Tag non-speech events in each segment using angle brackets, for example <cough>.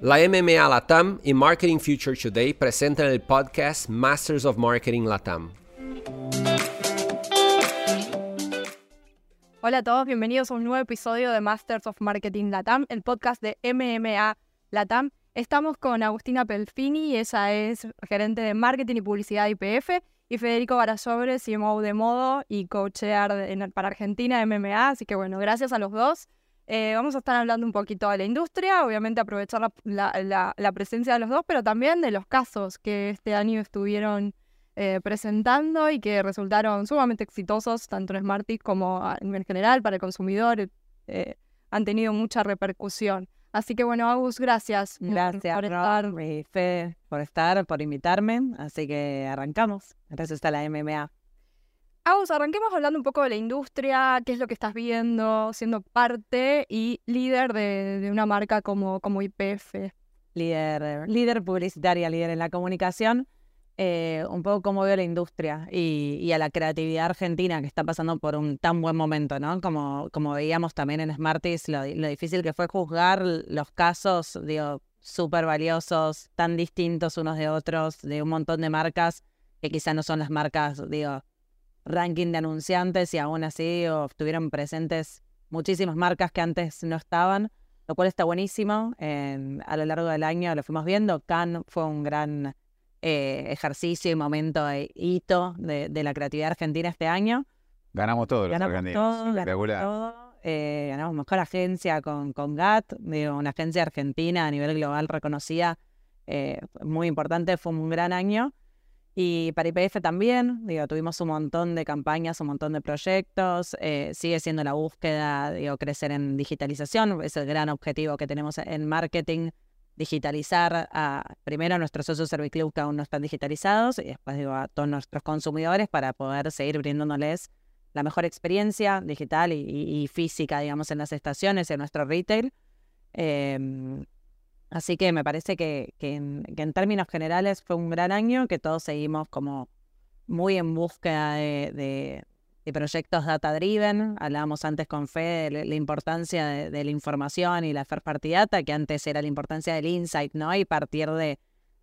La MMA Latam y Marketing Future Today presentan el podcast Masters of Marketing Latam. Hola a todos, bienvenidos a un nuevo episodio de Masters of Marketing Latam, el podcast de MMA Latam. Estamos con Agustina Pelfini, ella es gerente de marketing y publicidad de IPF, y Federico Barasobre, CMO de Modo y coachear para Argentina MMA. Así que bueno, gracias a los dos. Eh, vamos a estar hablando un poquito de la industria, obviamente aprovechar la, presencia de los dos, pero también de los casos que este año estuvieron eh, presentando y que resultaron sumamente exitosos, tanto en Smarties como en general para el consumidor. Eh, han tenido mucha repercusión. Así que bueno, Agus, gracias. Gracias por estar. Fe, por estar, por invitarme. Así que arrancamos. Gracias a la MMA. Agus, arranquemos hablando un poco de la industria, qué es lo que estás viendo, siendo parte y líder de, una marca como, como IPF. Líder, líder publicitaria, líder en la comunicación. Eh, un poco cómo veo la industria y, a la creatividad argentina que está pasando por un tan buen momento, ¿no? Como, como veíamos también en Smarties, lo, difícil que fue juzgar los casos, digo, súper valiosos, tan distintos unos de otros, de un montón de marcas que quizás no son las marcas, digo, ranking de anunciantes y aún así estuvieron presentes muchísimas marcas que antes no estaban, lo cual está buenísimo. a lo largo del año lo fuimos viendo. Cannes fue un gran eh, ejercicio y momento e hito de, la creatividad argentina este año. Ganamos todos ganamos los argentinos. ganamos todo. Eh, ganamos mejor agencia con, con GAT, una agencia argentina a nivel global reconocida, eh, muy importante, fue un gran año. Y para IPF también, digo, tuvimos un montón de campañas, un montón de proyectos, sigue siendo la búsqueda, digo, crecer en digitalización, es el gran objetivo que tenemos en marketing, digitalizar a, primero a nuestros socios Serviclub que aún no están digitalizados y después digo, a todos nuestros consumidores para poder seguir brindándoles la mejor experiencia digital y, física, digamos, en las estaciones, en nuestro retail. Em, así que me parece que, en, términos generales fue un gran año, que todos seguimos como muy en búsqueda de, y proyectos data driven. Hablábamos antes con Fe de la importancia de, la información y la first party data, que antes era la importancia del insight, ¿no? Y partir de,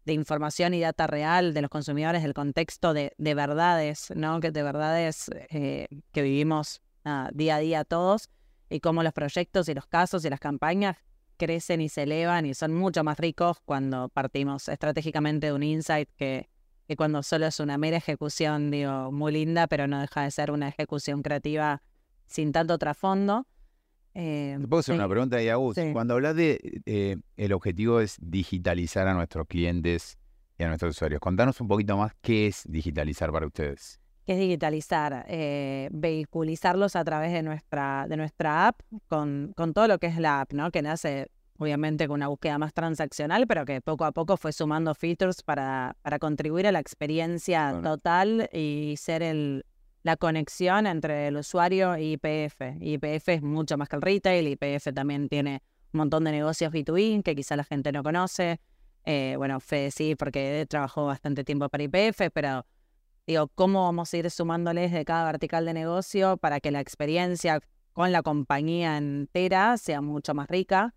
información y data real de los consumidores, del contexto de, verdades, ¿no? Que de verdades eh, que vivimos día a día todos y cómo los proyectos y los casos y las campañas crecen y se elevan y son mucho más ricos cuando partimos estratégicamente de un insight que, que cuando solo es una mera ejecución, digo, muy linda, pero no deja de ser una ejecución creativa sin tanto trasfondo. Eh, ¿Te puedo hacer una pregunta ahí, Agus? Cuando hablas de eh, el objetivo es digitalizar a nuestros clientes y a nuestros usuarios, contanos un poquito más qué es digitalizar para ustedes. ¿Qué es digitalizar? Eh, vehiculizarlos a través de nuestra, de nuestra app con, con todo lo que es la app, ¿no? Que nace obviamente con una búsqueda más transaccional, pero que poco a poco fue sumando features para, para contribuir a la experiencia total y ser el, la conexión entre el usuario y IPF. IPF es mucho más que el retail, IPF también tiene un montón de negocios B2B que quizá la gente no conoce. Eh, bueno, Fede sí, porque trabajó bastante tiempo para IPF, pero digo, ¿cómo vamos a ir sumándoles de cada vertical de negocio para que la experiencia con la compañía entera sea mucho más rica?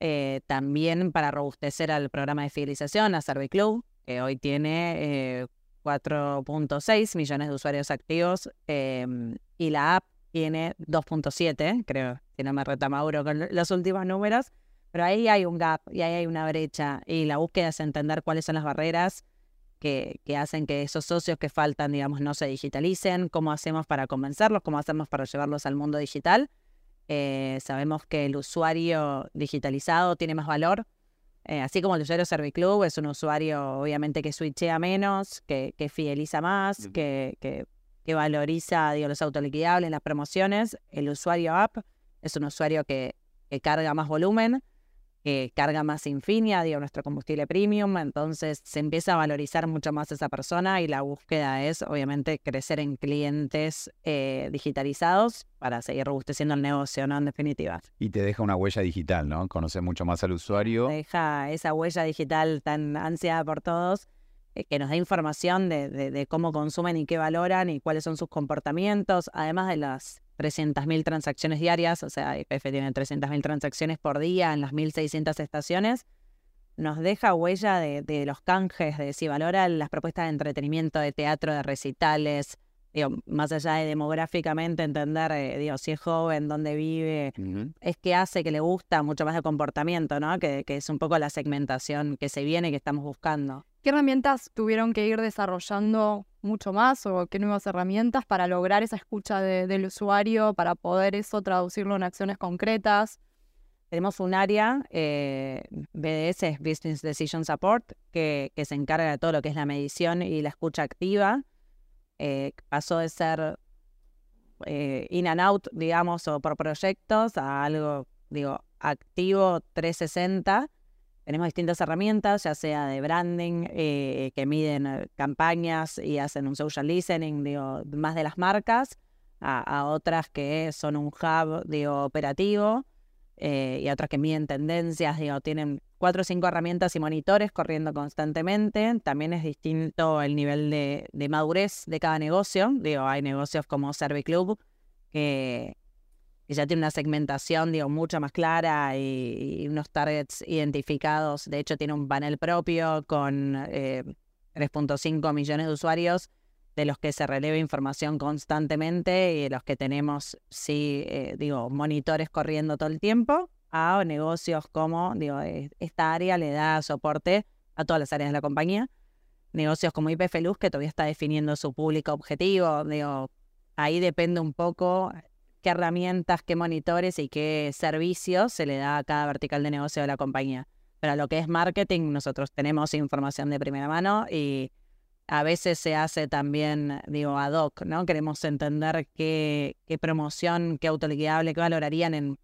Eh, también para robustecer al programa de fidelización, a Club, que hoy tiene 4.6 eh, millones de usuarios activos em, y la app tiene 2.7, creo, si no me reta Mauro con los últimos números, pero ahí hay un gap y ahí hay una brecha y la búsqueda es entender cuáles son las barreras que, que, hacen que esos socios que faltan, digamos, no se digitalicen, cómo hacemos para convencerlos, cómo hacemos para llevarlos al mundo digital eh, sabemos que el usuario digitalizado tiene más valor. Eh, así como el usuario Serviclub es un usuario, obviamente, que switchea menos, que, fideliza más, que, que, valoriza digo, los autoliquidables, las promociones. El usuario app es un usuario que, que carga más volumen carga más Infinia, digo, nuestro combustible premium, entonces se empieza a valorizar mucho más esa persona y la búsqueda es obviamente crecer en clientes eh, digitalizados para seguir robusteciendo el negocio, ¿no? En definitiva. Y te deja una huella digital, ¿no? Conocer mucho más al usuario. deja esa huella digital tan ansiada por todos eh, que nos da información de, de, cómo consumen y qué valoran y cuáles son sus comportamientos, además de las 300.000 transacciones diarias, o sea, IPF tiene 300.000 transacciones por día en las 1.600 estaciones, nos deja huella de, los canjes, de si valora las propuestas de entretenimiento, de teatro, de recitales, digo, más allá de demográficamente entender, eh, digo, si es joven, dónde vive, es que hace, que le gusta, mucho más de comportamiento, ¿no? Que, que, es un poco la segmentación que se viene, que estamos buscando. ¿Qué herramientas tuvieron que ir desarrollando mucho más o qué nuevas herramientas para lograr esa escucha del usuario, para poder eso traducirlo en acciones concretas? Tenemos un área, eh, BDS, Business Decision Support, que, que, se encarga de todo lo que es la medición y la escucha activa. Eh, pasó de ser eh, in and out, digamos, o por proyectos a algo, digo, activo 360 tenemos distintas herramientas, ya sea de branding, eh, que miden eh, campañas y hacen un social listening, digo, más de las marcas, a, otras que son un hub, digo, operativo, eh, y otras que miden tendencias, digo, tienen cuatro o cinco herramientas y monitores corriendo constantemente. También es distinto el nivel de, de madurez de cada negocio. Digo, hay negocios como Serviclub que que ya tiene una segmentación, digo, mucho más clara y, unos targets identificados. De hecho, tiene un panel propio con 3.5 eh, millones de usuarios de los que se releva información constantemente y de los que tenemos, sí, eh, digo, monitores corriendo todo el tiempo, a negocios como, digo, esta área le da soporte a todas las áreas de la compañía. Negocios como IPF Luz, que todavía está definiendo su público objetivo, digo, ahí depende un poco qué herramientas, qué monitores y qué servicios se le da a cada vertical de negocio de la compañía. Pero lo que es marketing, nosotros tenemos información de primera mano y a veces se hace también, digo, ad hoc, ¿no? Queremos entender qué, qué promoción, qué autoliquidable, qué valorarían en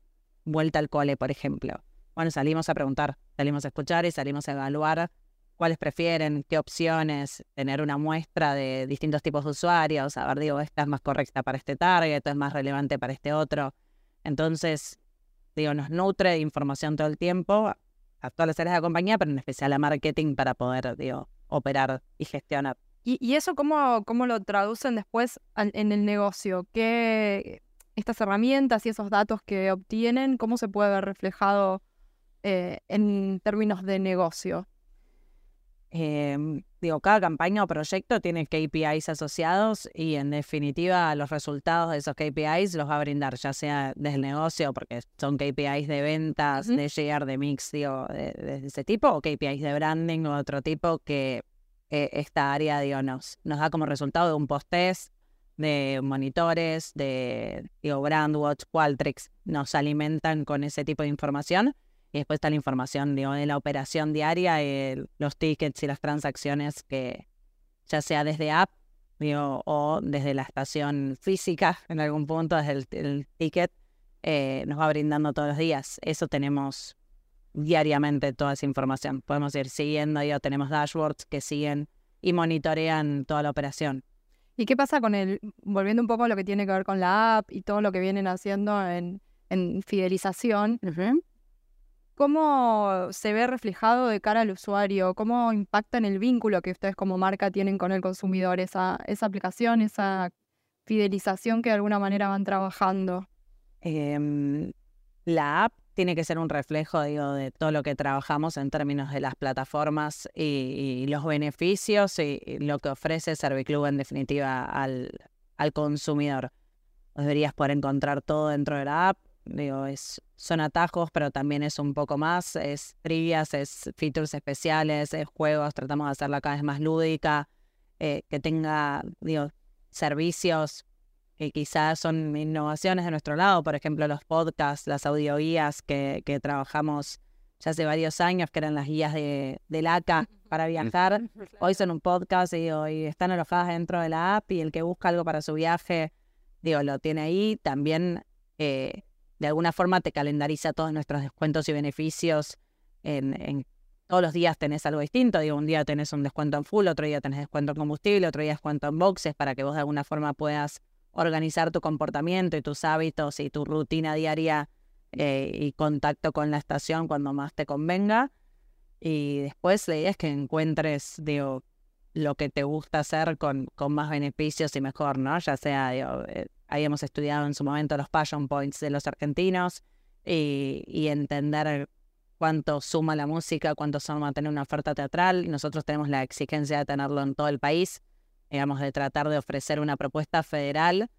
vuelta al cole, por ejemplo. Bueno, salimos a preguntar, salimos a escuchar y salimos a evaluar cuáles prefieren, qué opciones, tener una muestra de distintos tipos de usuarios, a ver, digo, esta es más correcta para este target, es más relevante para este otro. Entonces, digo, nos nutre de información todo el tiempo a todas las áreas de la compañía, pero en especial a marketing para poder, digo, operar y gestionar. ¿Y, eso cómo, cómo lo traducen después en el negocio? ¿Qué estas herramientas y esos datos que obtienen, cómo se puede ver reflejado eh, en términos de negocio? Em, digo, cada campaña o proyecto tiene KPIs asociados y en definitiva los resultados de esos KPIs los va a brindar, ya sea desde el negocio, porque son KPIs de ventas, de share, de mix, digo, de, ese tipo, o KPIs de branding o otro tipo que eh, esta área, digo, nos, nos da como resultado de un post-test, de monitores, de, digo, Brandwatch, Qualtrics, nos alimentan con ese tipo de información y después está la información digo, de la operación diaria, los tickets y las transacciones que ya sea desde app digo, o desde la estación física en algún punto, desde el, ticket, eh, nos va brindando todos los días. Eso tenemos diariamente toda esa información. Podemos ir siguiendo, digo, tenemos dashboards que siguen y monitorean toda la operación. ¿Y qué pasa con el, volviendo un poco a lo que tiene que ver con la app y todo lo que vienen haciendo en, fidelización? ¿Cómo se ve reflejado de cara al usuario? ¿Cómo impacta en el vínculo que ustedes como marca tienen con el consumidor, esa, aplicación, esa fidelización que de alguna manera van trabajando? Em, la app tiene que ser un reflejo, digo, de todo lo que trabajamos en términos de las plataformas y, los beneficios y, lo que ofrece Serviclub en definitiva al, al consumidor. Deberías poder encontrar todo dentro de la app, Digo, es, son atajos, pero también es un poco más, es trivias, es features especiales, es juegos, tratamos de hacerla cada vez más lúdica, eh, que tenga, digo, servicios que quizás son innovaciones de nuestro lado, por ejemplo, los podcasts, las audioguías que, que trabajamos ya hace varios años, que eran las guías de, del ACA para viajar. <laughs> Hoy son un podcast y hoy están alojadas dentro de la app y el que busca algo para su viaje, digo, lo tiene ahí. También eh, de alguna forma te calendariza todos nuestros descuentos y beneficios. En, todos los días tenés algo distinto. Digo, un día tenés un descuento en full, otro día tenés descuento en combustible, otro día descuento en boxes para que vos de alguna forma puedas organizar tu comportamiento y tus hábitos y tu rutina diaria eh, y contacto con la estación cuando más te convenga. Y después la idea es que encuentres, digo, lo que te gusta hacer con, con más beneficios y mejor, ¿no? Ya sea, digo, eh, habíamos estudiado en su momento los passion points de los argentinos y, y entender cuánto suma la música, cuánto suma tener una oferta teatral. Nosotros tenemos la exigencia de tenerlo en todo el país, digamos, de tratar de ofrecer una propuesta federal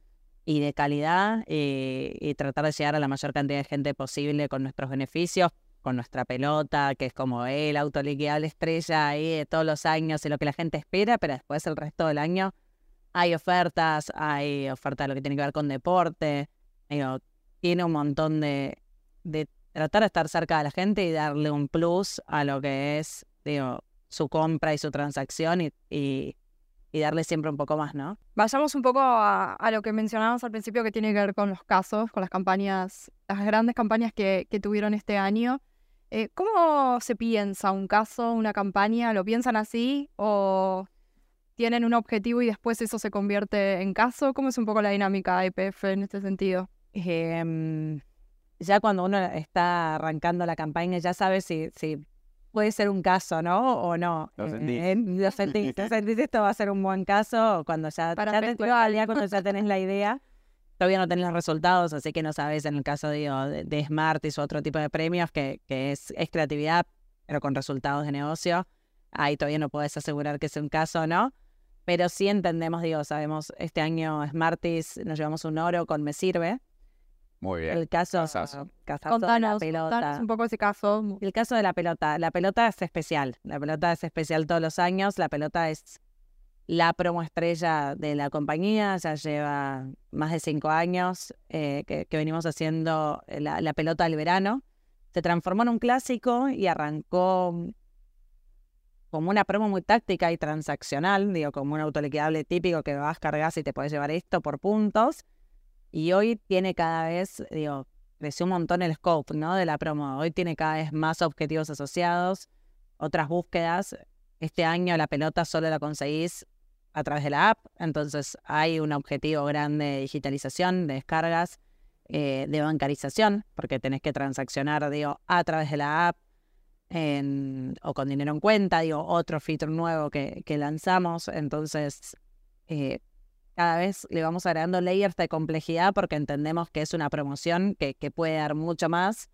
y de calidad y, tratar de llegar a la mayor cantidad de gente posible con nuestros beneficios, con nuestra pelota, que es como el autoliquidable estrella ahí de todos los años y lo que la gente espera, pero después el resto del año hay ofertas, hay ofertas de lo que tiene que ver con deporte, tiene un montón de, tratar de estar cerca de la gente y darle un plus a lo que es, digo, su compra y su transacción y, y, darle siempre un poco más, ¿no? Vayamos un poco a, lo que mencionábamos al principio que tiene que ver con los casos, con las campañas, las grandes campañas que, tuvieron este año. Eh, ¿Cómo se piensa un caso, una campaña? ¿Lo piensan así o tienen un objetivo y después eso se convierte en caso? ¿Cómo es un poco la dinámica de IPF en este sentido? Eh, ya cuando uno está arrancando la campaña, ya sabe si, si puede ser un caso, ¿no? O no. Lo eh, sentís. lo <laughs> sentís. esto va a ser un buen caso cuando ya, Para ya, cuando ya tenés la idea. Todavía no tenés los resultados, así que no sabes en el caso digo, de, de Smarties u otro tipo de premios, que, que es, es creatividad, pero con resultados de negocio. Ahí todavía no puedes asegurar que es un caso o no. Pero sí entendemos, digo, sabemos, este año Smarties nos llevamos un oro con Me Sirve, muy bien. El caso, casazo. contanos, de la pelota. un poco ese caso. El caso de la pelota. La pelota es especial. La pelota es especial todos los años. La pelota es la promo estrella de la compañía. Ya lleva más de cinco años eh, que, venimos haciendo la, la, pelota del verano. Se transformó en un clásico y arrancó como una promo muy táctica y transaccional, digo, como un autoliquidable típico que vas, cargas y te puedes llevar esto por puntos y hoy tiene cada vez, digo, creció un montón el scope, ¿no? De la promo. Hoy tiene cada vez más objetivos asociados, otras búsquedas. Este año la pelota solo la conseguís a través de la app, entonces hay un objetivo grande de digitalización, de descargas, eh, de bancarización, porque tenés que transaccionar, digo, a través de la app o con dinero en cuenta, digo, otro feature nuevo que, que lanzamos. Entonces, eh, cada vez le vamos agregando layers de complejidad porque entendemos que es una promoción que, puede dar mucho más.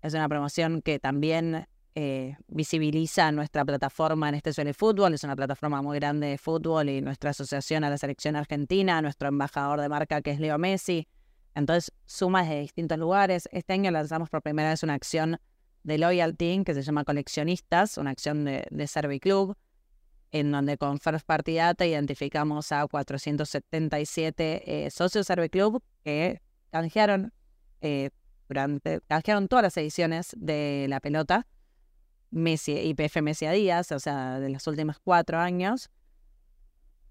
Es una promoción que también eh, visibiliza nuestra plataforma en este suele fútbol. Es una plataforma muy grande de fútbol y nuestra asociación a la selección argentina, nuestro embajador de marca que es Leo Messi. Entonces, sumas de distintos lugares. Este año lanzamos por primera vez una acción de Loyalty que se llama Coleccionistas, una acción de, de Serviclub en donde con First Party Data identificamos a 477 eh, socios Serve Club que canjearon eh, durante canjearon todas las ediciones de la pelota Messi IPF Messi a Díaz, o sea, de los últimos cuatro años.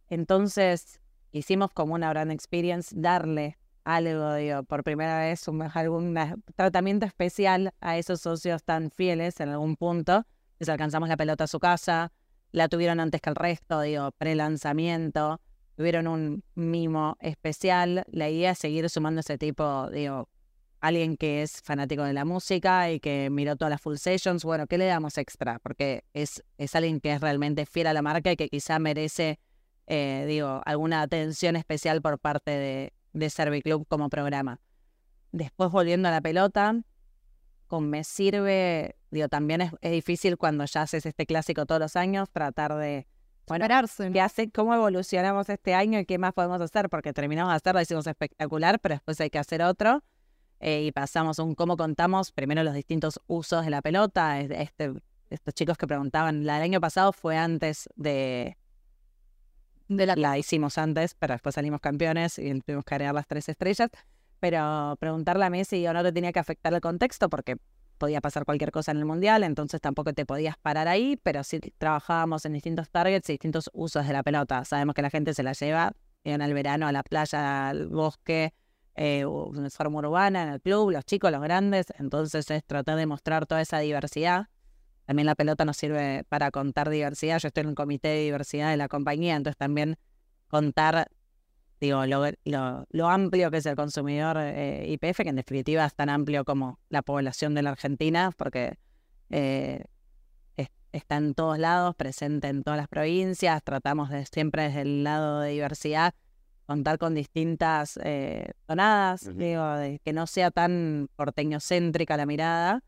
Entonces hicimos como una brand experience darle algo, digo, por primera vez un, algún tratamiento especial a esos socios tan fieles en algún punto. Les alcanzamos la pelota a su casa, la tuvieron antes que el resto, digo, pre-lanzamiento, tuvieron un mimo especial. La idea es seguir sumando ese tipo, digo, alguien que es fanático de la música y que miró todas las full sessions, bueno, ¿qué le damos extra? Porque es, es alguien que es realmente fiel a la marca y que quizá merece, eh, digo, alguna atención especial por parte de, de Serviclub como programa. Después volviendo a la pelota, con Me Sirve Digo, también es, difícil cuando ya haces este clásico todos los años, tratar de bueno, ¿qué hace, ¿Cómo evolucionamos este año y qué más podemos hacer? Porque terminamos de hacerlo, hicimos espectacular, pero después hay que hacer otro. Eh, y pasamos un cómo contamos primero los distintos usos de la pelota. Este, estos chicos que preguntaban, la del año pasado fue antes de, de la, la hicimos antes, pero después salimos campeones y tuvimos que agregar las tres estrellas. Pero preguntarle a Messi o no te tenía que afectar el contexto porque podía pasar cualquier cosa en el mundial, entonces tampoco te podías parar ahí, pero sí trabajábamos en distintos targets y distintos usos de la pelota. Sabemos que la gente se la lleva en el verano a la playa, al bosque, eh, una forma urbana, en el club, los chicos, los grandes, entonces es tratar de mostrar toda esa diversidad. También la pelota nos sirve para contar diversidad. Yo estoy en un comité de diversidad de la compañía, entonces también contar digo, lo, lo, amplio que es el consumidor eh, IPF, que en definitiva es tan amplio como la población de la Argentina, porque eh, está en todos lados, presente en todas las provincias, tratamos de siempre desde el lado de diversidad contar con distintas eh, tonadas, digo, de que no sea tan porteñocéntrica la mirada.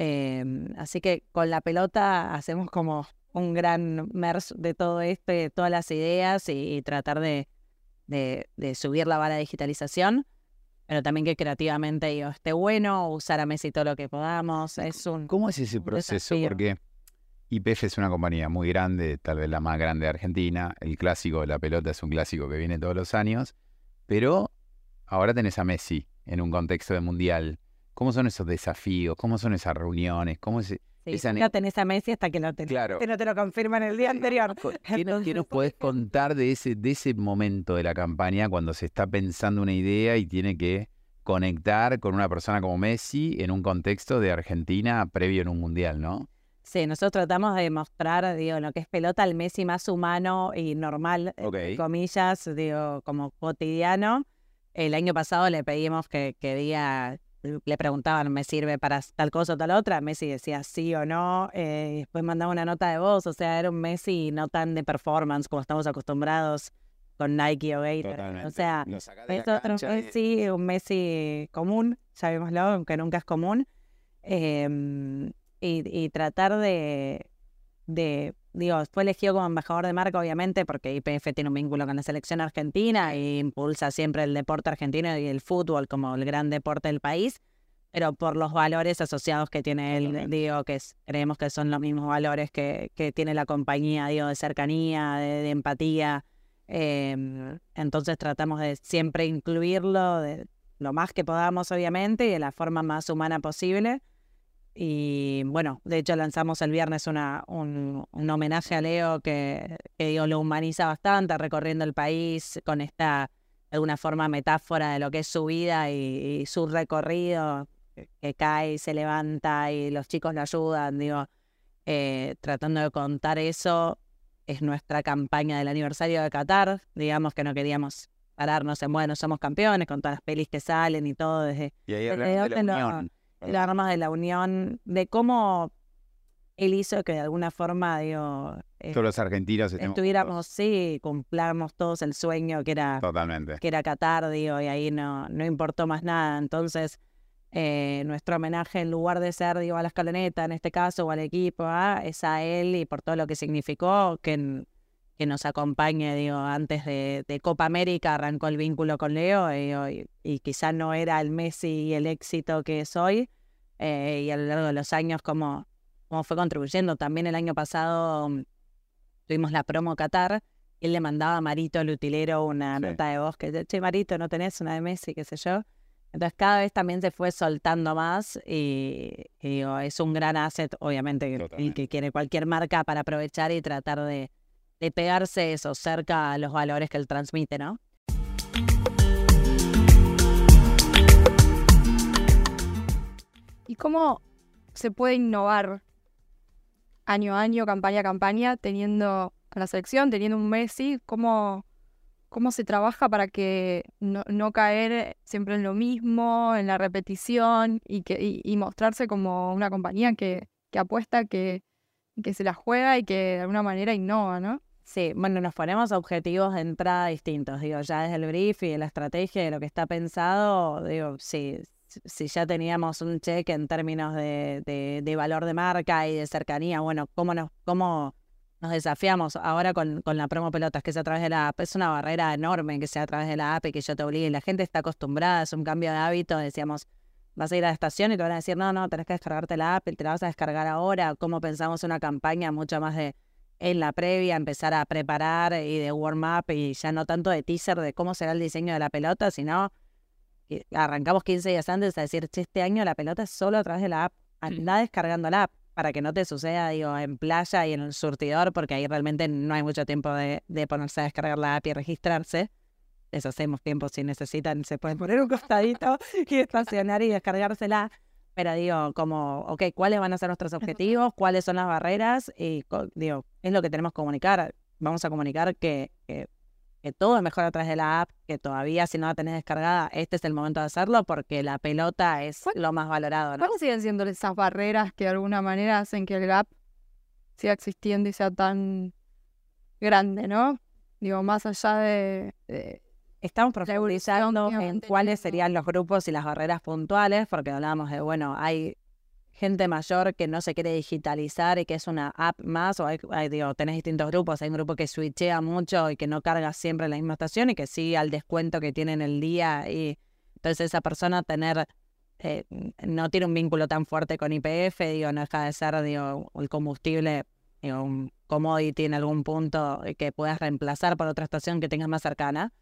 Em, así que con la pelota hacemos como un gran merge de todo esto, de todas las ideas y, tratar de, de, subir la vara de digitalización, pero también que creativamente esté bueno, usar a Messi todo lo que podamos. Es un, ¿Cómo es ese proceso? Porque YPF es una compañía muy grande, tal vez la más grande de Argentina. El clásico de la pelota es un clásico que viene todos los años, pero ahora tenés a Messi en un contexto de mundial. ¿Cómo son esos desafíos? ¿Cómo son esas reuniones? ¿Cómo es, Sí, no tenés a Messi hasta que no te, claro. no te lo confirman el día anterior. <laughs> ¿Qué, nos podés contar de ese, de ese momento de la campaña cuando se está pensando una idea y tiene que conectar con una persona como Messi en un contexto de Argentina previo en un mundial, ¿no? Sí, nosotros tratamos de mostrar, digo, lo que es pelota al Messi más humano y normal, comillas, digo, como cotidiano. El año pasado le pedimos que, que diga le preguntaban, ¿me sirve para tal cosa o tal otra? Messi decía sí o no. Eh, después mandaba una nota de voz, o sea, era un Messi no tan de performance como estamos acostumbrados con Nike o Gator. O sea, es otro Messi, un Messi común, sabémoslo, aunque nunca es común. Em, y, tratar de, de digo, fue elegido como embajador de marca, obviamente, porque IPF tiene un vínculo con la selección argentina e impulsa siempre el deporte argentino y el fútbol como el gran deporte del país, pero por los valores asociados que tiene él, digo, que creemos que son los mismos valores que, que tiene la compañía, digo, de cercanía, de, empatía. Em, entonces tratamos de siempre incluirlo de lo más que podamos, obviamente, y de la forma más humana posible. Y bueno, de hecho lanzamos el viernes una, un, homenaje a Leo que, que lo humaniza bastante, recorriendo el país con esta, de alguna forma, metáfora de lo que es su vida y, su recorrido, que, cae y se levanta y los chicos lo ayudan, digo, eh, tratando de contar eso, es nuestra campaña del aniversario de Qatar, digamos que no queríamos pararnos en, bueno, somos campeones con todas las pelis que salen y todo desde... Y ahí de la la arma de la unión, de cómo él hizo que de alguna forma, digo... Eh, todos los argentinos estuviéramos, sí, cumplamos todos el sueño que era... Totalmente. Que era Qatar, digo, y ahí no, no importó más nada. Entonces, eh, nuestro homenaje, en lugar de ser, digo, a la escaloneta, en este caso, o al equipo, ¿ah? es a él y por todo lo que significó, que que nos acompañe, digo, antes de, Copa América arrancó el vínculo con Leo y, y, quizá no era el Messi y el éxito que es hoy, eh, y a lo largo de los años cómo, cómo fue contribuyendo. También el año pasado mm, tuvimos la promo Qatar, y él le mandaba a Marito, el utilero, una nota de voz que, che, Marito, ¿no tenés una de Messi, qué sé yo? Entonces cada vez también se fue soltando más y, es un gran asset, obviamente, el que quiere cualquier marca para aprovechar y tratar de, de pegarse eso cerca a los valores que él transmite, ¿no? ¿Y cómo se puede innovar año a año, campaña a campaña, teniendo a la selección, teniendo un Messi? ¿Cómo, cómo se trabaja para que no, caer siempre en lo mismo, en la repetición y, que, y, mostrarse como una compañía que, que apuesta, que, que se la juega y que de alguna manera innova, ¿no? Sí, bueno, nos ponemos objetivos de entrada distintos, digo, ya desde el brief y de la estrategia de lo que está pensado, digo, sí, si ya teníamos un cheque en términos de, de, valor de marca y de cercanía, bueno, ¿cómo nos, cómo nos desafiamos ahora con, con la promo pelotas, que es a través de la app? Es una barrera enorme que sea a través de la app y que yo te obligue. La gente está acostumbrada, es un cambio de hábito, decíamos, vas a ir a la estación y te van a decir, no, no, tenés que descargarte la app, te la vas a descargar ahora. ¿Cómo pensamos una campaña mucho más de en la previa, empezar a preparar y de warm up y ya no tanto de teaser de cómo será el diseño de la pelota, sino arrancamos 15 días antes a decir, che, este año la pelota es solo a través de la app, anda descargando la app para que no te suceda, digo, en playa y en el surtidor, porque ahí realmente no hay mucho tiempo de, de ponerse a descargar la app y registrarse. Eso hacemos tiempo si necesitan, se pueden poner un costadito <laughs> y estacionar y descargársela. Pero digo, como, ok, ¿cuáles van a ser nuestros objetivos? ¿Cuáles son las barreras? Y digo, es lo que tenemos que comunicar. Vamos a comunicar que, que, todo es mejor a través de la app, que todavía si no la tenés descargada, este es el momento de hacerlo porque la pelota es lo más valorado. ¿no? ¿Cuáles siguen siendo esas barreras que de alguna manera hacen que el app siga existiendo y sea tan grande, ¿no? Digo, más allá de, Estamos profundizando en cuáles serían los grupos y las barreras puntuales, porque hablábamos de, bueno, hay gente mayor que no se quiere digitalizar y que es una app más, o hay, digo, tenés distintos grupos, hay un grupo que switchea mucho y que no carga siempre la misma estación y que sigue al descuento que tiene en el día y entonces esa persona tener eh, no tiene un vínculo tan fuerte con IPF, digo, no deja de ser, digo, el combustible, digo, un commodity en algún punto que puedas reemplazar por otra estación que tengas más cercana.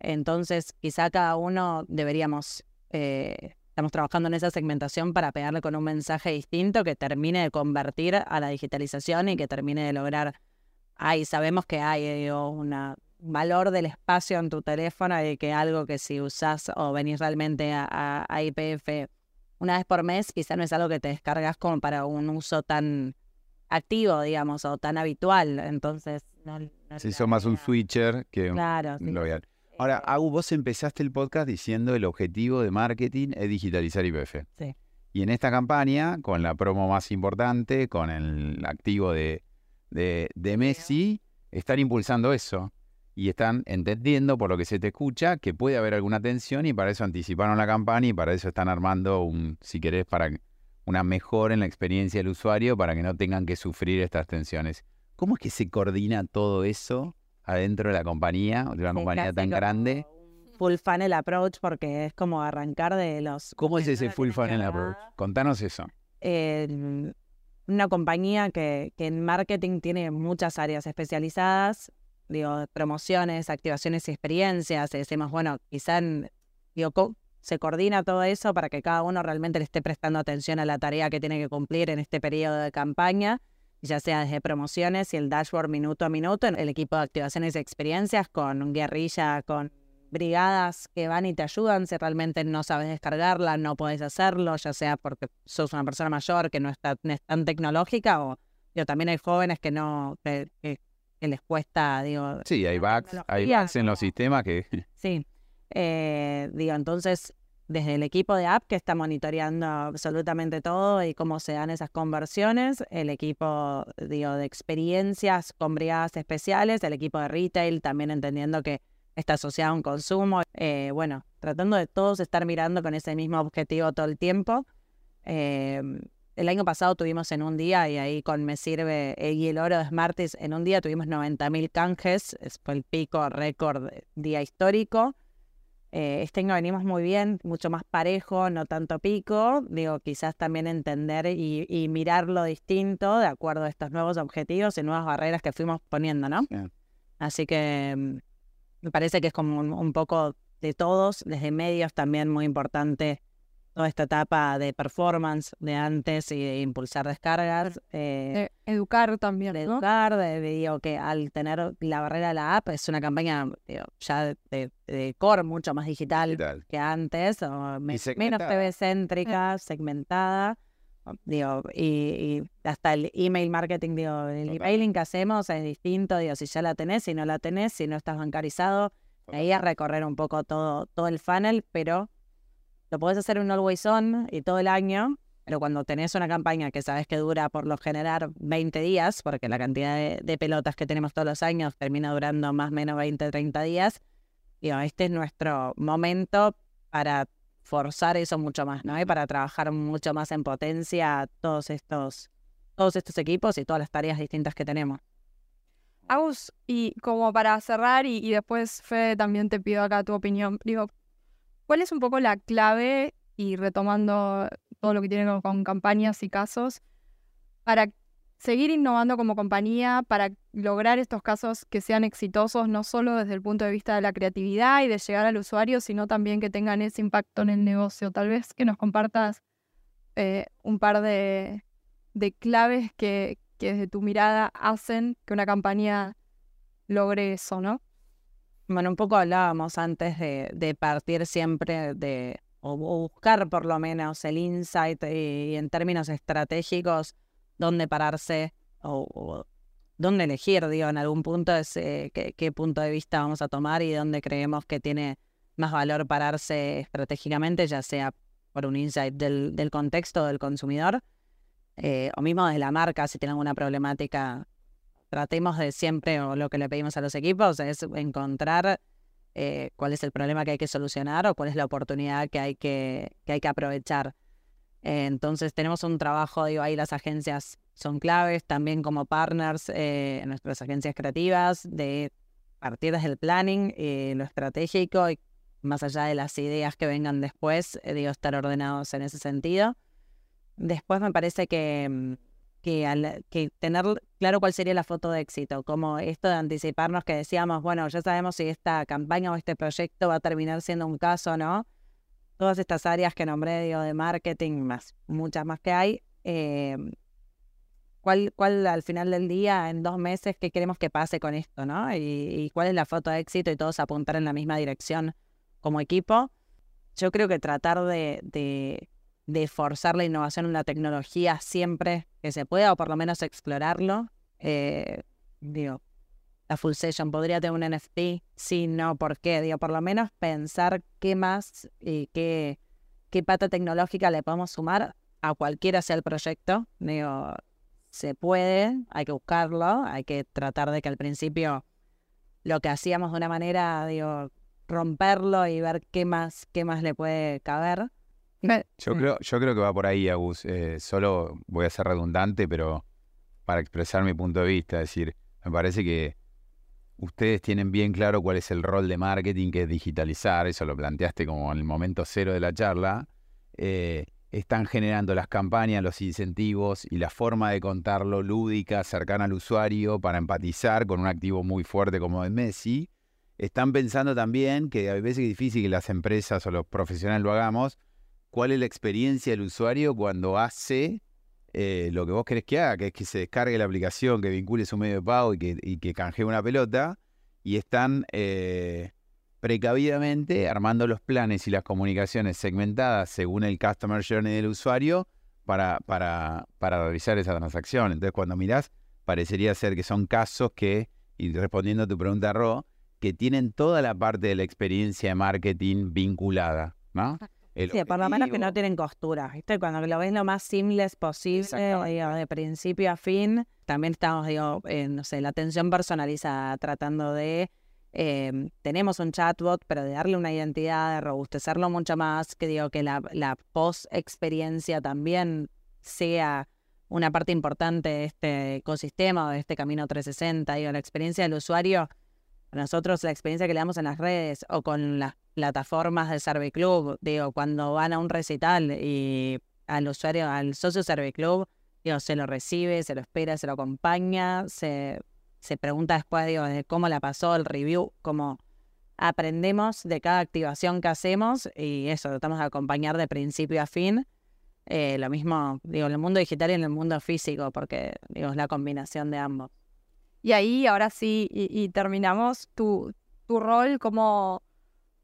Entonces, quizá cada uno deberíamos, eh, estamos trabajando en esa segmentación para pegarle con un mensaje distinto que termine de convertir a la digitalización y que termine de lograr, ay, sabemos que hay un valor del espacio en tu teléfono y que algo que si usas o venís realmente a, IPF una vez por mes, quizá no es algo que te descargas como para un uso tan activo, digamos, o tan habitual. Entonces, no. Se hizo más un switcher que claro, un Ahora, Agu, vos empezaste el podcast diciendo el objetivo de marketing es digitalizar IPF. Sí. Y en esta campaña, con la promo más importante, con el activo de, de, Messi, están impulsando eso. Y están entendiendo, por lo que se te escucha, que puede haber alguna tensión y para eso anticiparon la campaña y para eso están armando un, si querés, para una mejora en la experiencia del usuario para que no tengan que sufrir estas tensiones. ¿Cómo es que se coordina todo eso adentro de la compañía, de una compañía tan grande. Full funnel approach porque es como arrancar de los... ¿Cómo es ese full funnel approach? Contanos eso. una compañía que, que en marketing tiene muchas áreas especializadas, digo, promociones, activaciones y experiencias, decimos, bueno, quizá digo, se coordina todo eso para que cada uno realmente le esté prestando atención a la tarea que tiene que cumplir en este periodo de campaña ya sea desde promociones y el dashboard minuto a minuto, el equipo de activaciones y experiencias con guerrilla, con brigadas que van y te ayudan si realmente no sabes descargarla, no puedes hacerlo, ya sea porque sos una persona mayor que no está tan tecnológica o yo también hay jóvenes que no que, les cuesta, digo. Sí, hay bugs, hay bugs en los sistemas que. Sí, eh, digo, entonces desde el equipo de app que está monitoreando absolutamente todo y cómo se dan esas conversiones, el equipo digo, de experiencias con brigadas especiales, el equipo de retail también entendiendo que está asociado a un consumo, eh, bueno, tratando de todos estar mirando con ese mismo objetivo todo el tiempo. Eh, el año pasado tuvimos en un día, y ahí con Me Sirve y el Oro de Smarties, en un día tuvimos 90.000 canjes, fue el pico récord día histórico. Eh, este año venimos muy bien, mucho más parejo, no tanto pico. Digo, quizás también entender y, mirarlo distinto de acuerdo a estos nuevos objetivos y nuevas barreras que fuimos poniendo, ¿no? Así que mm, me parece que es como un poco de todos, desde medios también muy importante toda esta etapa de performance de antes y de impulsar descargas. Eh, educar también. De educar, de, digo que al tener la barrera de la app es una campaña ya de, core mucho más digital, que antes, o menos TV céntrica, segmentada. Digo, y, hasta el email marketing, digo, el emailing que hacemos es distinto, digo, si ya la tenés, si no la tenés, si no estás bancarizado, ahí a recorrer un poco todo, todo el funnel, pero lo podés hacer un always on y todo el año, pero cuando tenés una campaña que sabes que dura por lo general 20 días, porque la cantidad de, pelotas que tenemos todos los años termina durando más o menos 20, 30 días, digo, este es nuestro momento para forzar eso mucho más, ¿no? Y para trabajar mucho más en potencia todos estos, todos estos equipos y todas las tareas distintas que tenemos. Agus, y como para cerrar, y, y después, Fede, también te pido acá tu opinión. Digo, ¿Cuál es un poco la clave, y retomando todo lo que tiene con, campañas y casos, para seguir innovando como compañía, para lograr estos casos que sean exitosos, no solo desde el punto de vista de la creatividad y de llegar al usuario, sino también que tengan ese impacto en el negocio? Tal vez que nos compartas eh, un par de, claves que, que desde tu mirada hacen que una campaña logre eso, ¿no? Bueno, un poco hablábamos antes de, partir siempre de, o, buscar por lo menos el insight y, en términos estratégicos, dónde pararse o, dónde elegir, digo, en algún punto es eh, qué, punto de vista vamos a tomar y dónde creemos que tiene más valor pararse estratégicamente, ya sea por un insight del, del contexto del consumidor eh, o mismo de la marca, si tiene alguna problemática tratemos de siempre, o lo que le pedimos a los equipos, es encontrar eh, cuál es el problema que hay que solucionar o cuál es la oportunidad que hay que, que, hay que aprovechar. entonces tenemos un trabajo, digo, ahí las agencias son claves, también como partners en nuestras agencias creativas, de partir desde el planning, lo estratégico y más allá de las ideas que vengan después, digo, estar ordenados en ese sentido. Después me parece que que, que tener claro cuál sería la foto de éxito, como esto de anticiparnos que decíamos, bueno, ya sabemos si esta campaña o este proyecto va a terminar siendo un caso o no. Todas estas áreas que nombré, digo, de marketing, más muchas más que hay, eh, ¿cuál, ¿cuál al final del día, en dos meses, qué queremos que pase con esto, no? Y, cuál es la foto de éxito y todos apuntar en la misma dirección como equipo. Yo creo que tratar de de forzar la innovación en la tecnología siempre que se pueda, o por lo menos explorarlo. Eh, digo, la Full Session podría tener un NFT, sí, no, ¿por qué? Digo, por lo menos pensar qué más y qué, qué pata tecnológica le podemos sumar a cualquiera sea el proyecto. Digo, se puede, hay que buscarlo, hay que tratar de que al principio lo que hacíamos de una manera, digo, romperlo y ver qué más, qué más le puede caber. Yo, creo, yo creo que va por ahí, Agus. Eh, solo voy a ser redundante, pero para expresar mi punto de vista, es decir, me parece que ustedes tienen bien claro cuál es el rol de marketing, que es digitalizar, eso lo planteaste como en el momento cero de la charla. Eh, están generando las campañas, los incentivos y la forma de contarlo lúdica, cercana al usuario, para empatizar con un activo muy fuerte como el Messi. Están pensando también que a veces es difícil que las empresas o los profesionales lo hagamos, cuál es la experiencia del usuario cuando hace eh, lo que vos querés que haga, que es que se descargue la aplicación, que vincule su medio de pago y que, y que canjee una pelota, y están eh, precavidamente armando los planes y las comunicaciones segmentadas según el customer journey del usuario para, para, para realizar esa transacción. Entonces, cuando mirás, parecería ser que son casos que, y respondiendo a tu pregunta, Ro, que tienen toda la parte de la experiencia de marketing vinculada, ¿no? Sí, por lo menos que no tienen costura, ¿viste? Cuando lo ves lo más simples posible, de principio a fin, también estamos, digo, en, no sé, la atención personalizada, tratando de, em, tenemos un chatbot, pero de darle una identidad, de robustecerlo mucho más, que digo, que la, la post-experiencia también sea una parte importante de este ecosistema o de este camino 360, digo, la experiencia del usuario nosotros la experiencia que le damos en las redes o con las plataformas de Serviclub, digo, cuando van a un recital y al usuario, al socio Serviclub, digo, se lo recibe, se lo espera, se lo acompaña, se, se pregunta después, digo, de cómo la pasó, el review, cómo aprendemos de cada activación que hacemos y eso, tratamos de acompañar de principio a fin. Eh, lo mismo, digo, en el mundo digital y en el mundo físico, porque digo, es la combinación de ambos. Y ahí, ahora sí, y, terminamos, tu, tu rol, cómo,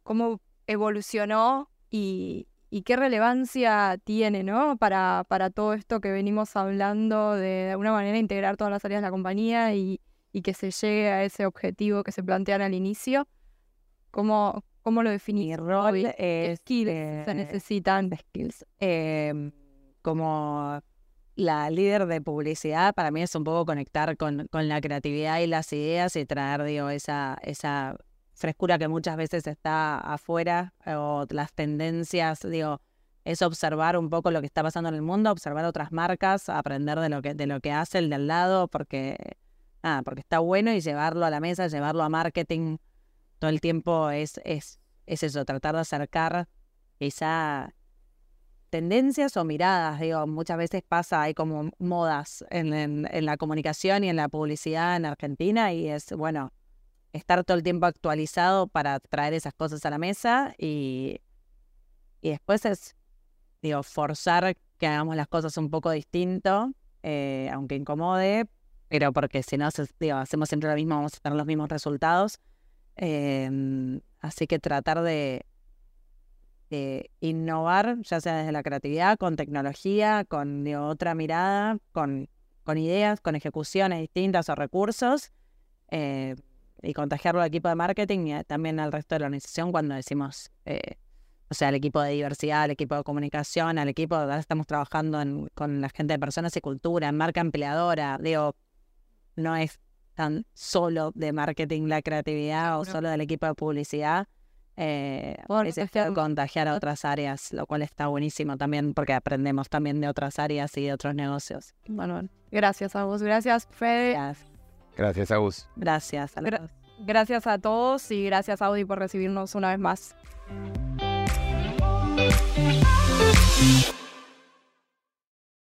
cómo evolucionó y, qué relevancia tiene, ¿no? Para, para todo esto que venimos hablando, de, de alguna manera integrar todas las áreas de la compañía y, que se llegue a ese objetivo que se plantean al inicio. ¿Cómo, cómo lo definís? Mi rol es, ¿Qué skills se necesitan? Skills. Em, como la líder de publicidad para mí es un poco conectar con, con la creatividad y las ideas y traer, digo, esa, esa frescura que muchas veces está afuera o las tendencias, digo, es observar un poco lo que está pasando en el mundo, observar otras marcas, aprender de lo que, de lo que hace el de al lado, porque, porque está bueno y llevarlo a la mesa, llevarlo a marketing todo el tiempo es, es, es eso, tratar de acercar quizá tendencias o miradas, digo, muchas veces pasa, hay como modas en, en, la comunicación y en la publicidad en Argentina y es, bueno, estar todo el tiempo actualizado para traer esas cosas a la mesa y, y después es, digo, forzar que hagamos las cosas un poco distinto, eh, aunque incomode, pero porque si no, digo, hacemos siempre lo mismo, vamos a tener los mismos resultados. Em, así que tratar de, eh, innovar, ya sea desde la creatividad, con tecnología, con otra mirada, con, con, ideas, con ejecuciones distintas o recursos, eh, y contagiarlo al equipo de marketing y también al resto de la organización cuando decimos, eh, o sea, al equipo de diversidad, al equipo de comunicación, al equipo, ahora estamos trabajando con la gente de personas y cultura, en marca empleadora, digo, no es tan solo de marketing la creatividad o solo del equipo de publicidad eh, contagiar a otras áreas, lo cual está buenísimo también porque aprendemos también de otras áreas y de otros negocios. Bueno, gracias a vos, gracias Fede. Gracias, a vos. Gracias Gracias a todos y gracias Audi por recibirnos una vez más.